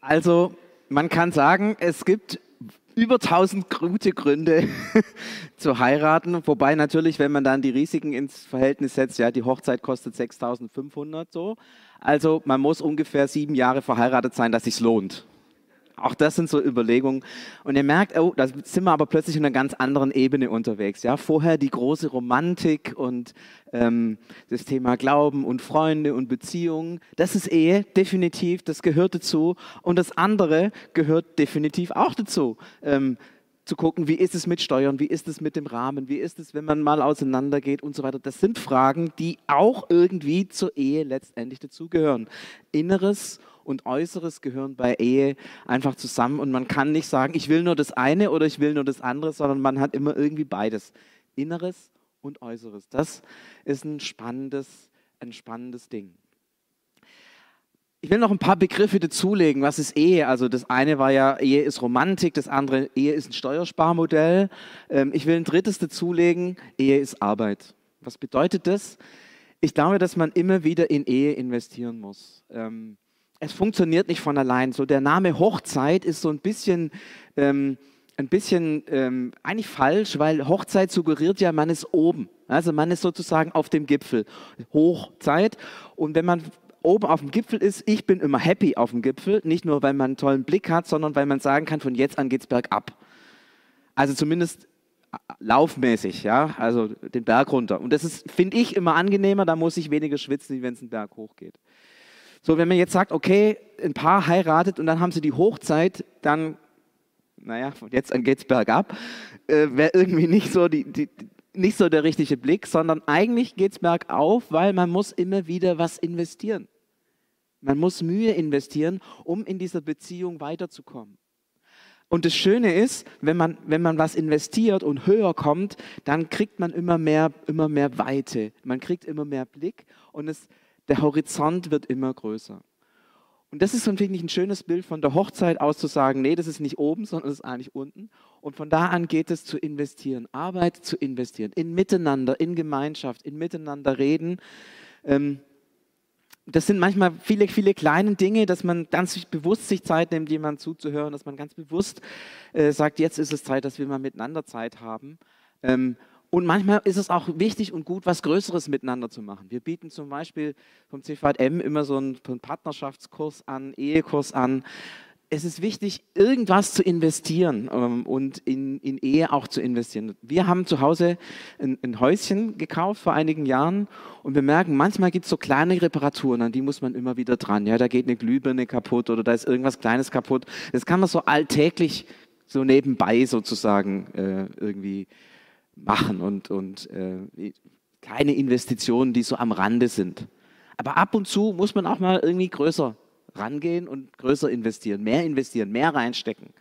Also man kann sagen, es gibt über 1000 gute Gründe zu heiraten, wobei natürlich, wenn man dann die Risiken ins Verhältnis setzt, ja, die Hochzeit kostet 6500 so. Also man muss ungefähr sieben Jahre verheiratet sein, dass sich lohnt. Auch das sind so Überlegungen. Und ihr merkt, oh, da sind wir aber plötzlich in einer ganz anderen Ebene unterwegs. Ja, vorher die große Romantik und ähm, das Thema Glauben und Freunde und Beziehungen. Das ist Ehe, definitiv, das gehört dazu. Und das andere gehört definitiv auch dazu. Ähm, zu gucken, wie ist es mit Steuern, wie ist es mit dem Rahmen, wie ist es, wenn man mal auseinandergeht und so weiter. Das sind Fragen, die auch irgendwie zur Ehe letztendlich dazugehören. Inneres und Äußeres gehören bei Ehe einfach zusammen und man kann nicht sagen, ich will nur das eine oder ich will nur das andere, sondern man hat immer irgendwie beides. Inneres und Äußeres. Das ist ein spannendes, ein spannendes Ding. Ich will noch ein paar Begriffe dazulegen. Was ist Ehe? Also das eine war ja, Ehe ist Romantik, das andere, Ehe ist ein Steuersparmodell. Ähm, ich will ein drittes dazulegen, Ehe ist Arbeit. Was bedeutet das? Ich glaube, dass man immer wieder in Ehe investieren muss. Ähm, es funktioniert nicht von allein. So der Name Hochzeit ist so ein bisschen, ähm, ein bisschen ähm, eigentlich falsch, weil Hochzeit suggeriert ja, man ist oben. Also man ist sozusagen auf dem Gipfel. Hochzeit. Und wenn man oben auf dem Gipfel ist, ich bin immer happy auf dem Gipfel, nicht nur, weil man einen tollen Blick hat, sondern weil man sagen kann, von jetzt an geht es bergab. Also zumindest äh, laufmäßig, ja, also den Berg runter. Und das ist, finde ich, immer angenehmer, da muss ich weniger schwitzen, wenn es einen Berg hochgeht. So, wenn man jetzt sagt, okay, ein Paar heiratet und dann haben sie die Hochzeit, dann, naja, von jetzt an geht es bergab, äh, wäre irgendwie nicht so die, die, nicht so der richtige Blick, sondern eigentlich geht es bergauf, weil man muss immer wieder was investieren. Man muss Mühe investieren, um in dieser Beziehung weiterzukommen. Und das Schöne ist, wenn man, wenn man was investiert und höher kommt, dann kriegt man immer mehr, immer mehr Weite. Man kriegt immer mehr Blick und es, der Horizont wird immer größer. Und das ist, finde ich, ein schönes Bild von der Hochzeit aus zu sagen, nee, das ist nicht oben, sondern das ist eigentlich unten. Und von da an geht es zu investieren, Arbeit zu investieren, in Miteinander, in Gemeinschaft, in Miteinander reden. Ähm, das sind manchmal viele, viele kleine Dinge, dass man ganz bewusst sich Zeit nimmt, jemandem zuzuhören, dass man ganz bewusst äh, sagt, jetzt ist es Zeit, dass wir mal miteinander Zeit haben. Und manchmal ist es auch wichtig und gut, was Größeres miteinander zu machen. Wir bieten zum Beispiel vom CVM immer so einen Partnerschaftskurs an, Ehekurs an. Es ist wichtig, irgendwas zu investieren ähm, und in, in, Ehe auch zu investieren. Wir haben zu Hause ein, ein Häuschen gekauft vor einigen Jahren und wir merken, manchmal gibt es so kleine Reparaturen, an die muss man immer wieder dran. Ja, da geht eine Glühbirne kaputt oder da ist irgendwas Kleines kaputt. Das kann man so alltäglich so nebenbei sozusagen äh, irgendwie machen und, und äh, keine Investitionen, die so am Rande sind. Aber ab und zu muss man auch mal irgendwie größer rangehen und größer investieren, mehr investieren, mehr reinstecken.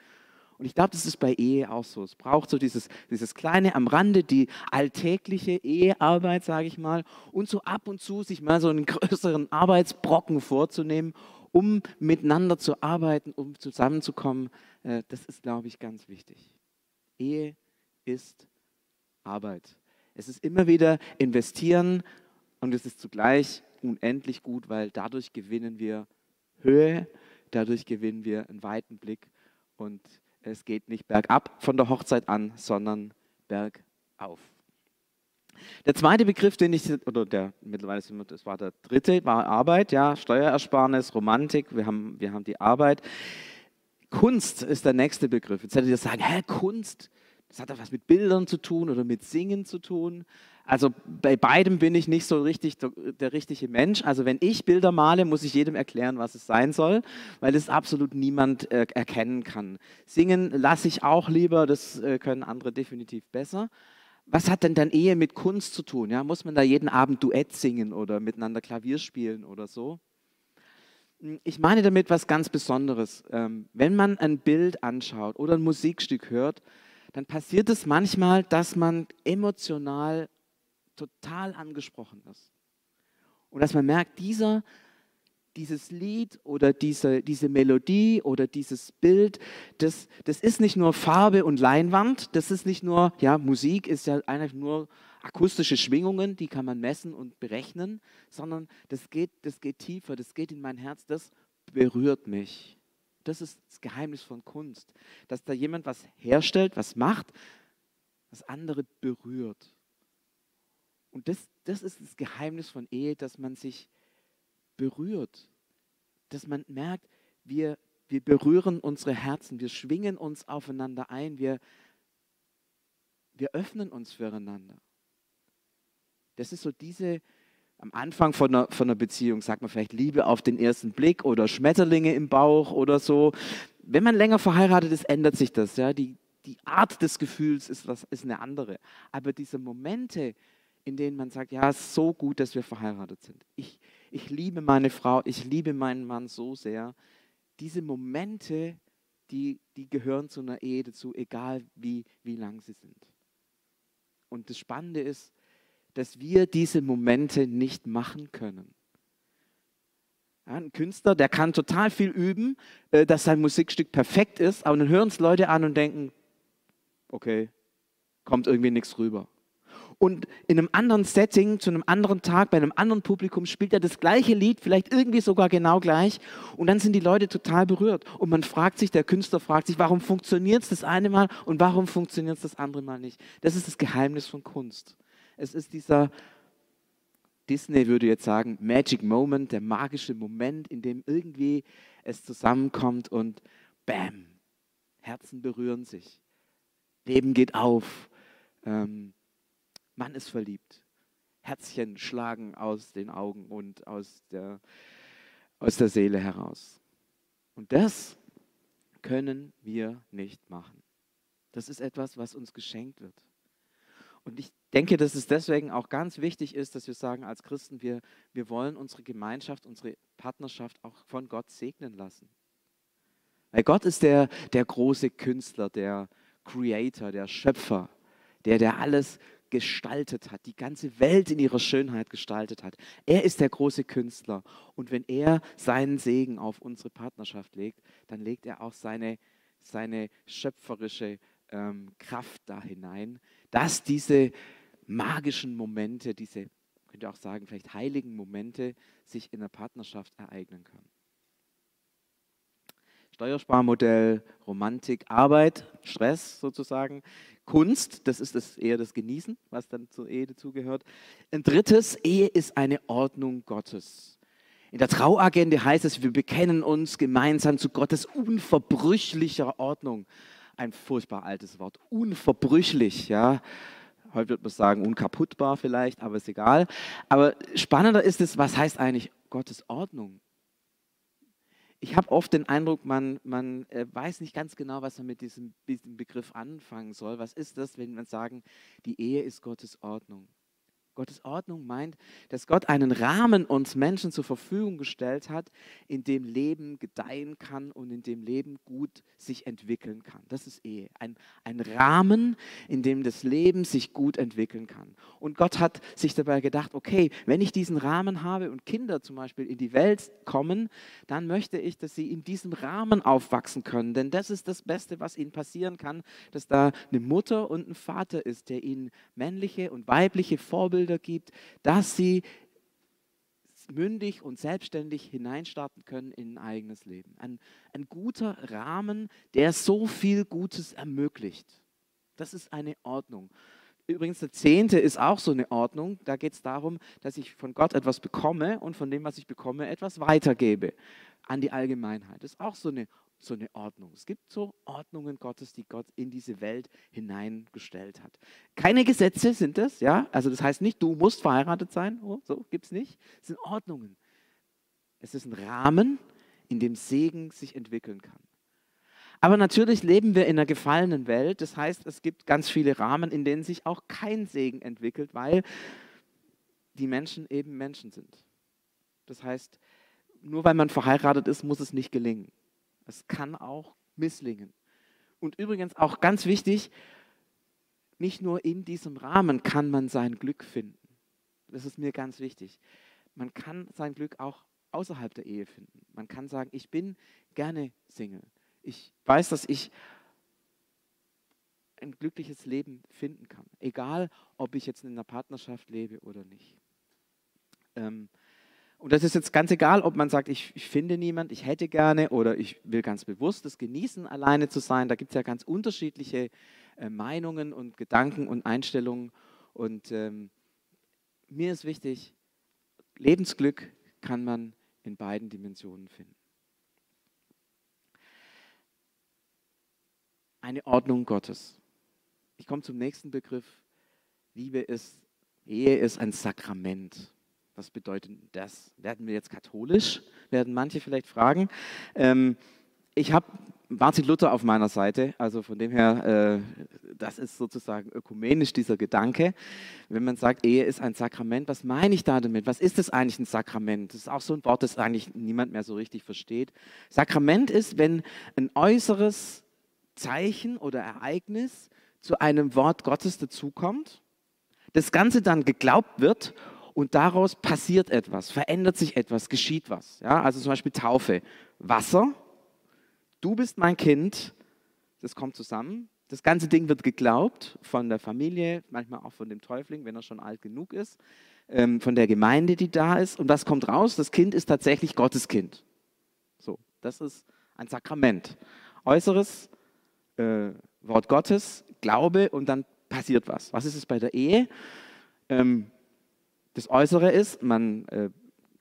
Und ich glaube, das ist bei Ehe auch so. Es braucht so dieses, dieses kleine am Rande, die alltägliche Ehearbeit, sage ich mal, und so ab und zu sich mal so einen größeren Arbeitsbrocken vorzunehmen, um miteinander zu arbeiten, um zusammenzukommen. Äh, das ist, glaube ich, ganz wichtig. Ehe ist Arbeit. Es ist immer wieder investieren und es ist zugleich unendlich gut, weil dadurch gewinnen wir Höhe, dadurch gewinnen wir einen weiten Blick und es geht nicht bergab von der Hochzeit an, sondern bergauf. Der zweite Begriff, den ich, oder der mittlerweile, das war der dritte, war Arbeit, ja, Steuerersparnis, Romantik, wir haben, wir haben die Arbeit. Kunst ist der nächste Begriff. Jetzt hättet ihr sagen, hä, Kunst, das hat etwas mit Bildern zu tun oder mit Singen zu tun. Also bei beidem bin ich nicht so richtig der, der, richtige Mensch. Also wenn ich Bilder male, muss ich jedem erklären, was es sein soll, weil es absolut niemand äh, erkennen kann. Singen lasse ich auch lieber, das äh, können andere definitiv besser. Was hat denn dann Ehe mit Kunst zu tun? Ja, muss man da jeden Abend Duett singen oder miteinander Klavier spielen oder so? Hm, ich meine damit was ganz Besonderes. Ähm, wenn man ein Bild anschaut oder ein Musikstück hört, dann passiert es manchmal, dass man emotional total angesprochen ist. Und dass man merkt, dieser, dieses Lied oder diese, diese Melodie oder dieses Bild, das, das ist nicht nur Farbe und Leinwand, das ist nicht nur, ja, Musik ist ja einfach nur akustische Schwingungen, die kann man messen und berechnen, sondern das geht, das geht tiefer, das geht in mein Herz, das berührt mich. Das ist das Geheimnis von Kunst, dass da jemand was herstellt, was macht, was andere berührt. Und das, das ist das Geheimnis von Ehe, dass man sich berührt, dass man merkt, wir, wir berühren unsere Herzen, wir schwingen uns aufeinander ein, wir, wir öffnen uns füreinander. Das ist so diese, am Anfang von einer, von einer Beziehung sagt man vielleicht Liebe auf den ersten Blick oder Schmetterlinge im Bauch oder so. Wenn man länger verheiratet ist, ändert sich das. Ja? Die, die Art des Gefühls ist, was, ist eine andere. Aber diese Momente, in denen man sagt, ja, es ist so gut, dass wir verheiratet sind. Ich, ich liebe meine Frau, ich liebe meinen Mann so sehr. Diese Momente, die, die gehören zu einer Ehe dazu, egal wie, wie lang sie sind. Und das Spannende ist, dass wir diese Momente nicht machen können. Ein Künstler, der kann total viel üben, äh, dass sein Musikstück perfekt ist, aber dann hören es Leute an und denken, okay, kommt irgendwie nichts rüber. Und in einem anderen Setting, zu einem anderen Tag, bei einem anderen Publikum spielt er das gleiche Lied, vielleicht irgendwie sogar genau gleich. Und dann sind die Leute total berührt. Und man fragt sich, der Künstler fragt sich, warum funktioniert es das eine Mal und warum funktioniert es das andere Mal nicht? Das ist das Geheimnis von Kunst. Es ist dieser, Disney würde jetzt sagen, Magic Moment, der magische Moment, in dem irgendwie es zusammenkommt und bam, Herzen berühren sich. Leben geht auf. Ähm, man ist verliebt. Herzchen schlagen aus den Augen und aus der, aus der Seele heraus. Und das können wir nicht machen. Das ist etwas, was uns geschenkt wird. Und ich denke, dass es deswegen auch ganz wichtig ist, dass wir sagen als Christen, wir, wir wollen unsere Gemeinschaft, unsere Partnerschaft auch von Gott segnen lassen. Weil Gott ist der, der große Künstler, der Creator, der Schöpfer, der, der alles gestaltet hat, die ganze Welt in ihrer Schönheit gestaltet hat. Er ist der große Künstler. Und wenn er seinen Segen auf unsere Partnerschaft legt, dann legt er auch seine, seine schöpferische ähm, Kraft da hinein, dass diese magischen Momente, diese, könnt ihr auch sagen, vielleicht heiligen Momente sich in der Partnerschaft ereignen können. Steuersparmodell, Romantik, Arbeit, Stress sozusagen, Kunst, das ist das, eher das Genießen, was dann zur Ehe dazugehört. Ein drittes, Ehe ist eine Ordnung Gottes. In der Trauagende heißt es, wir bekennen uns gemeinsam zu Gottes unverbrüchlicher Ordnung ein furchtbar altes Wort. Unverbrüchlich, ja. Heute wird man sagen, unkaputtbar vielleicht, aber ist egal. Aber spannender ist es, was heißt eigentlich Gottes Ordnung? Ich habe oft den Eindruck, man, man äh, weiß nicht ganz genau, was man mit diesem, diesem Begriff anfangen soll. Was ist das, wenn man sagen, die Ehe ist Gottes Ordnung? Gottes Ordnung meint, dass Gott einen Rahmen uns Menschen zur Verfügung gestellt hat, in dem Leben gedeihen kann und in dem Leben gut sich entwickeln kann. Das ist Ehe. Ein, ein Rahmen, in dem das Leben sich gut entwickeln kann. Und Gott hat sich dabei gedacht, okay, wenn ich diesen Rahmen habe und Kinder zum Beispiel in die Welt kommen, dann möchte ich, dass sie in diesem Rahmen aufwachsen können. Denn das ist das Beste, was ihnen passieren kann, dass da eine Mutter und ein Vater ist, der ihnen männliche und weibliche Vorbilder Vorbilder gibt, dass sie mündig und selbstständig hineinstarten können in ein eigenes Leben. Ein, ein guter Rahmen, der so viel Gutes ermöglicht. Das ist eine Ordnung. Übrigens, der Zehnte ist auch so eine Ordnung. Da geht es darum, dass ich von Gott etwas bekomme und von dem, was ich bekomme, etwas weitergebe an die Allgemeinheit. Das ist auch so eine so eine Ordnung. Es gibt so Ordnungen Gottes, die Gott in diese Welt hineingestellt hat. Keine Gesetze sind es, ja. Also das heißt nicht, du musst verheiratet sein. Oh, so gibt es nicht. Es sind Ordnungen. Es ist ein Rahmen, in dem Segen sich entwickeln kann. Aber natürlich leben wir in einer gefallenen Welt. Das heißt, es gibt ganz viele Rahmen, in denen sich auch kein Segen entwickelt, weil die Menschen eben Menschen sind. Das heißt, nur weil man verheiratet ist, muss es nicht gelingen. Es kann auch misslingen. Und übrigens auch ganz wichtig, nicht nur in diesem Rahmen kann man sein Glück finden. Das ist mir ganz wichtig. Man kann sein Glück auch außerhalb der Ehe finden. Man kann sagen, ich bin gerne Single. Ich weiß, dass ich ein glückliches Leben finden kann, egal ob ich jetzt in einer Partnerschaft lebe oder nicht. Ähm, Und das ist jetzt ganz egal, ob man sagt, ich, ich finde niemand, ich hätte gerne oder ich will ganz bewusst das genießen, alleine zu sein. Da gibt es ja ganz unterschiedliche äh, Meinungen und Gedanken und Einstellungen. Und ähm, mir ist wichtig, Lebensglück kann man in beiden Dimensionen finden. Eine Ordnung Gottes. Ich komme zum nächsten Begriff. Liebe ist, Ehe ist ein Sakrament. Was bedeutet das? Werden wir jetzt katholisch? Werden manche vielleicht fragen. Ähm, ich habe Martin Luther auf meiner Seite, also von dem her, äh, das ist sozusagen ökumenisch dieser Gedanke. Wenn man sagt, Ehe ist ein Sakrament, was meine ich da damit? Was ist es eigentlich ein Sakrament? Das ist auch so ein Wort, das eigentlich niemand mehr so richtig versteht. Sakrament ist, wenn ein äußeres Zeichen oder Ereignis zu einem Wort Gottes dazukommt, das Ganze dann geglaubt wird und daraus passiert etwas, verändert sich etwas, geschieht was. Ja, also zum Beispiel Taufe. Wasser, du bist mein Kind, das kommt zusammen. Das ganze Ding wird geglaubt von der Familie, manchmal auch von dem Täufling, wenn er schon alt genug ist, ähm, von der Gemeinde, die da ist. Und was kommt raus? Das Kind ist tatsächlich Gottes Kind. So, das ist ein Sakrament. Äußeres äh, Wort Gottes, Glaube und dann passiert was. Was ist es bei der Ehe? Ähm, das Äußere ist, man äh,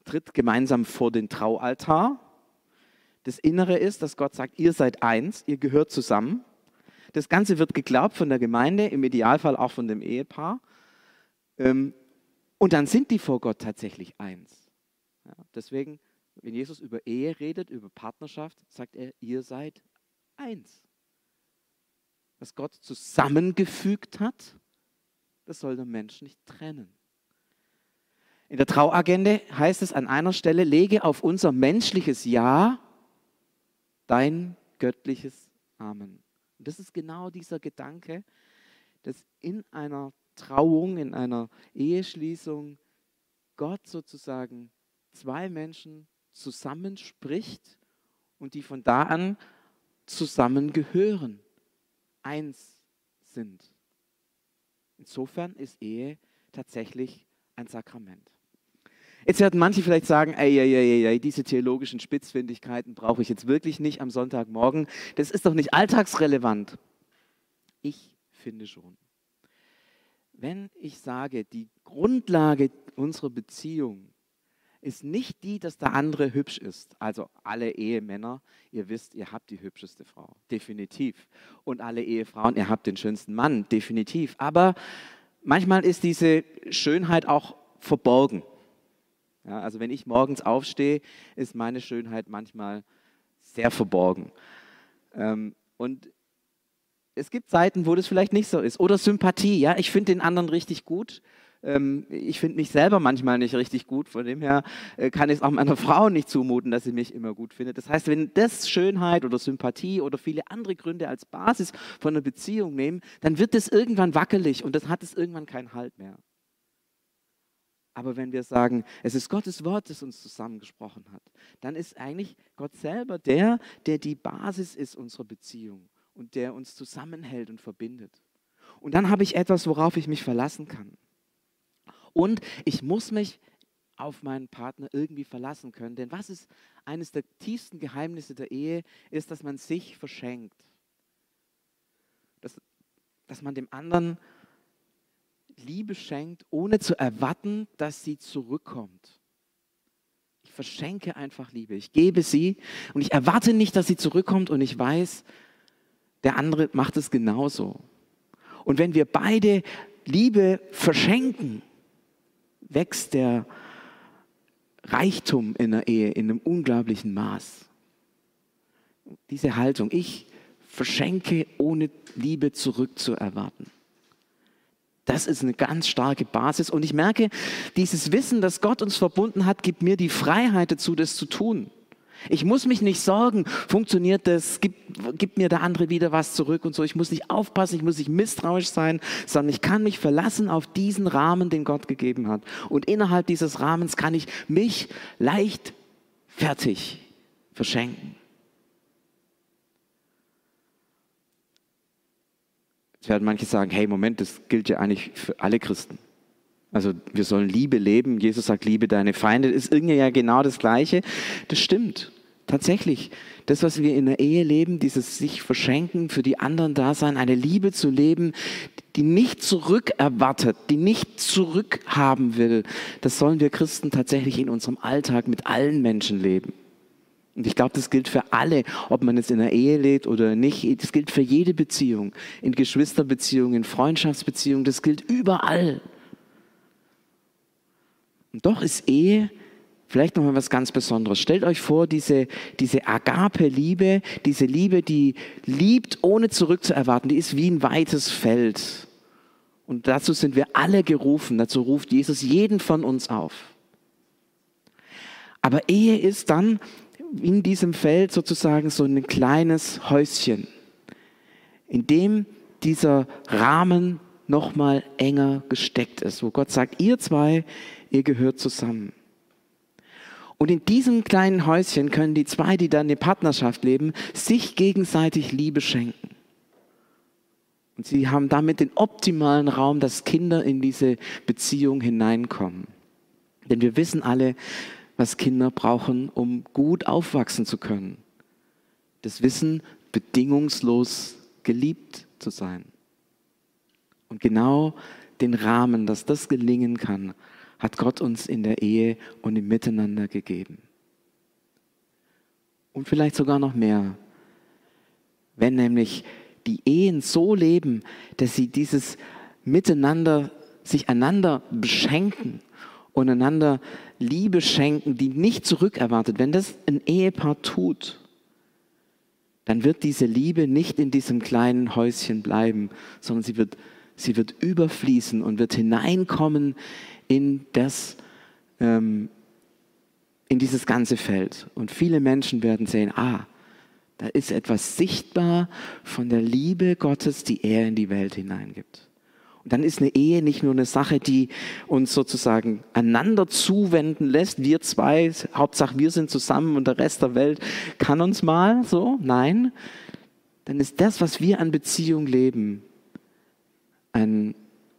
tritt gemeinsam vor den Traualtar. Das Innere ist, dass Gott sagt, ihr seid eins, ihr gehört zusammen. Das Ganze wird geglaubt von der Gemeinde, im Idealfall auch von dem Ehepaar. Ähm, und dann sind die vor Gott tatsächlich eins. Ja, deswegen, wenn Jesus über Ehe redet, über Partnerschaft, sagt er, ihr seid eins. Was Gott zusammengefügt hat, das soll der Mensch nicht trennen. In der Trauagende heißt es an einer Stelle, lege auf unser menschliches Ja dein göttliches Amen. Und das ist genau dieser Gedanke, dass in einer Trauung, in einer Eheschließung Gott sozusagen zwei Menschen zusammenspricht und die von da an zusammengehören, eins sind. Insofern ist Ehe tatsächlich ein Sakrament. Jetzt werden manche vielleicht sagen, ey, ey, ey, ey, diese theologischen Spitzfindigkeiten brauche ich jetzt wirklich nicht am Sonntagmorgen. Das ist doch nicht alltagsrelevant. Ich finde schon. Wenn ich sage, die Grundlage unserer Beziehung ist nicht die, dass der andere hübsch ist. Also alle Ehemänner, ihr wisst, ihr habt die hübscheste Frau, definitiv. Und alle Ehefrauen, ihr habt den schönsten Mann, definitiv. Aber manchmal ist diese Schönheit auch verborgen. Ja, also wenn ich morgens aufstehe, ist meine Schönheit manchmal sehr verborgen. Ähm, und es gibt Zeiten, wo das vielleicht nicht so ist. Oder Sympathie. Ja, ich finde den anderen richtig gut. Ähm, ich finde mich selber manchmal nicht richtig gut. Von dem her äh, kann ich es auch meiner Frau nicht zumuten, dass sie mich immer gut findet. Das heißt, wenn das Schönheit oder Sympathie oder viele andere Gründe als Basis von einer Beziehung nehmen, dann wird es irgendwann wackelig und das hat es irgendwann keinen Halt mehr. Aber wenn wir sagen, es ist Gottes Wort, das uns zusammengesprochen hat, dann ist eigentlich Gott selber der, der die Basis ist unserer Beziehung und der uns zusammenhält und verbindet. Und dann habe ich etwas, worauf ich mich verlassen kann. Und ich muss mich auf meinen Partner irgendwie verlassen können. Denn was ist eines der tiefsten Geheimnisse der Ehe, ist, dass man sich verschenkt. Dass, dass man dem anderen Liebe schenkt, ohne zu erwarten, dass sie zurückkommt. Ich verschenke einfach Liebe. Ich gebe sie und ich erwarte nicht, dass sie zurückkommt und ich weiß, der andere macht es genauso. Und wenn wir beide Liebe verschenken, wächst der Reichtum in der Ehe in einem unglaublichen Maß. Diese Haltung, ich verschenke ohne Liebe zurückzuerwarten. Das ist eine ganz starke Basis. Und ich merke, dieses Wissen, dass Gott uns verbunden hat, gibt mir die Freiheit dazu, das zu tun. Ich muss mich nicht sorgen, funktioniert das, gibt, gibt mir der andere wieder was zurück und so. Ich muss nicht aufpassen, ich muss nicht misstrauisch sein, sondern ich kann mich verlassen auf diesen Rahmen, den Gott gegeben hat. Und innerhalb dieses Rahmens kann ich mich leicht fertig verschenken. Jetzt werden manche sagen, hey, Moment, das gilt ja eigentlich für alle Christen. Also wir sollen Liebe leben. Jesus sagt, liebe deine Feinde. Das ist irgendwie ja genau das Gleiche. Das stimmt. Tatsächlich. Das, was wir in der Ehe leben, dieses sich verschenken, für die anderen da sein, eine Liebe zu leben, die nicht zurückerwartet, die nicht zurückhaben will, das sollen wir Christen tatsächlich in unserem Alltag mit allen Menschen leben. Und ich glaube, das gilt für alle, ob man jetzt in der Ehe lebt oder nicht. Das gilt für jede Beziehung, in Geschwisterbeziehungen, in Freundschaftsbeziehungen, das gilt überall. Und doch ist Ehe vielleicht nochmal was ganz Besonderes. Stellt euch vor, diese, diese Agape-Liebe, diese Liebe, die liebt, ohne zurückzuerwarten, die ist wie ein weites Feld. Und dazu sind wir alle gerufen, dazu ruft Jesus jeden von uns auf. Aber Ehe ist dann in diesem Feld sozusagen so ein kleines Häuschen, in dem dieser Rahmen nochmal enger gesteckt ist, wo Gott sagt, ihr zwei, ihr gehört zusammen. Und in diesem kleinen Häuschen können die zwei, die dann in Partnerschaft leben, sich gegenseitig Liebe schenken. Und sie haben damit den optimalen Raum, dass Kinder in diese Beziehung hineinkommen. Denn wir wissen alle, was Kinder brauchen, um gut aufwachsen zu können. Das Wissen, bedingungslos geliebt zu sein. Und genau den Rahmen, dass das gelingen kann, hat Gott uns in der Ehe und im Miteinander gegeben. Und vielleicht sogar noch mehr. Wenn nämlich die Ehen so leben, dass sie dieses Miteinander, sich einander beschenken und einander Liebe schenken, die nicht zurückerwartet, wenn das ein Ehepaar tut, dann wird diese Liebe nicht in diesem kleinen Häuschen bleiben, sondern sie wird, sie wird überfließen und wird hineinkommen in, das, ähm, in dieses ganze Feld. Und viele Menschen werden sehen, ah, da ist etwas sichtbar von der Liebe Gottes, die er in die Welt hineingibt. Und dann ist eine Ehe nicht nur eine Sache, die uns sozusagen einander zuwenden lässt. Wir zwei, Hauptsache wir sind zusammen und der Rest der Welt kann uns mal so. Nein, dann ist das, was wir an Beziehung leben, ein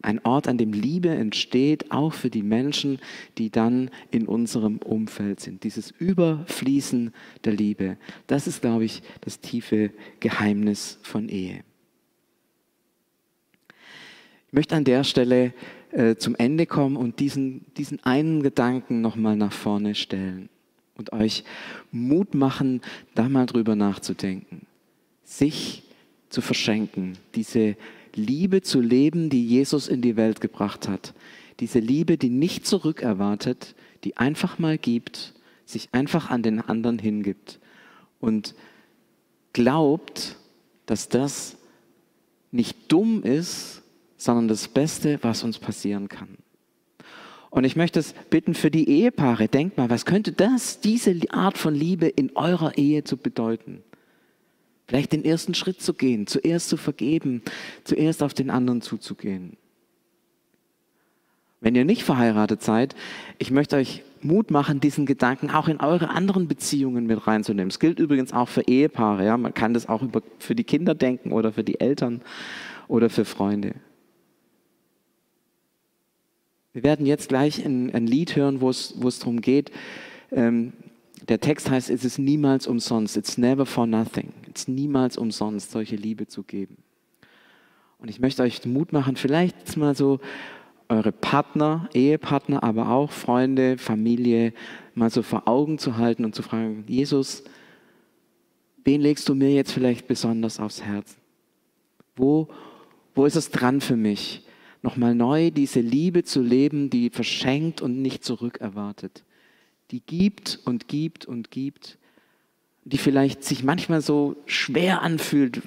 ein Ort, an dem Liebe entsteht, auch für die Menschen, die dann in unserem Umfeld sind. Dieses Überfließen der Liebe, das ist, glaube ich, das tiefe Geheimnis von Ehe. Ich möchte an der Stelle äh, zum Ende kommen und diesen, diesen einen Gedanken nochmal nach vorne stellen und euch Mut machen, da mal drüber nachzudenken, sich zu verschenken, diese Liebe zu leben, die Jesus in die Welt gebracht hat. Diese Liebe, die nicht zurückerwartet, die einfach mal gibt, sich einfach an den anderen hingibt und glaubt, dass das nicht dumm ist, sondern das Beste, was uns passieren kann. Und ich möchte es bitten für die Ehepaare, denkt mal, was könnte das, diese Art von Liebe in eurer Ehe zu bedeuten? Vielleicht den ersten Schritt zu gehen, zuerst zu vergeben, zuerst auf den anderen zuzugehen. Wenn ihr nicht verheiratet seid, ich möchte euch Mut machen, diesen Gedanken auch in eure anderen Beziehungen mit reinzunehmen. Es gilt übrigens auch für Ehepaare. Ja? Man kann das auch über, für die Kinder denken oder für die Eltern oder für Freunde. Wir werden jetzt gleich ein, ein Lied hören, wo es, es darum geht, ähm, der Text heißt, es ist niemals umsonst. It's never for nothing. It's niemals umsonst, solche Liebe zu geben. Und ich möchte euch Mut machen, vielleicht mal so eure Partner, Ehepartner, aber auch Freunde, Familie mal so vor Augen zu halten und zu fragen, Jesus, wen legst du mir jetzt vielleicht besonders aufs Herz? Wo, wo ist es dran für mich, nochmal neu diese Liebe zu leben, die verschenkt und nicht zurückerwartet? die gibt und gibt und gibt, die vielleicht sich manchmal so schwer anfühlt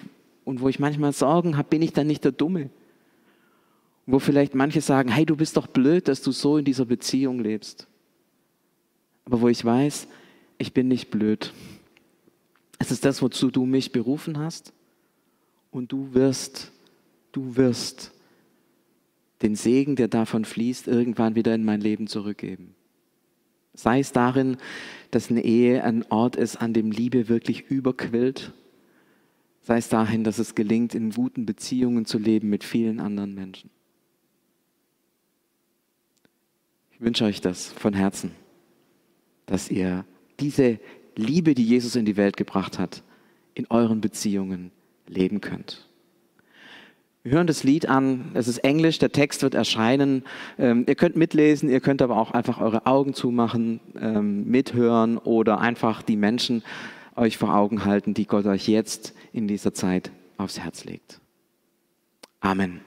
und wo ich manchmal Sorgen habe, bin ich dann nicht der Dumme? Wo vielleicht manche sagen, hey, du bist doch blöd, dass du so in dieser Beziehung lebst. Aber wo ich weiß, ich bin nicht blöd. Es ist das, wozu du mich berufen hast. Und du wirst, du wirst den Segen, der davon fließt, irgendwann wieder in mein Leben zurückgeben. Sei es darin, dass eine Ehe ein Ort ist, an dem Liebe wirklich überquillt. Sei es dahin, dass es gelingt, in guten Beziehungen zu leben mit vielen anderen Menschen. Ich wünsche euch das von Herzen, dass ihr diese Liebe, die Jesus in die Welt gebracht hat, in euren Beziehungen leben könnt. Wir hören das Lied an, es ist Englisch, der Text wird erscheinen. Ähm, ihr könnt mitlesen, ihr könnt aber auch einfach eure Augen zumachen, ähm, mithören oder einfach die Menschen euch vor Augen halten, die Gott euch jetzt in dieser Zeit aufs Herz legt. Amen.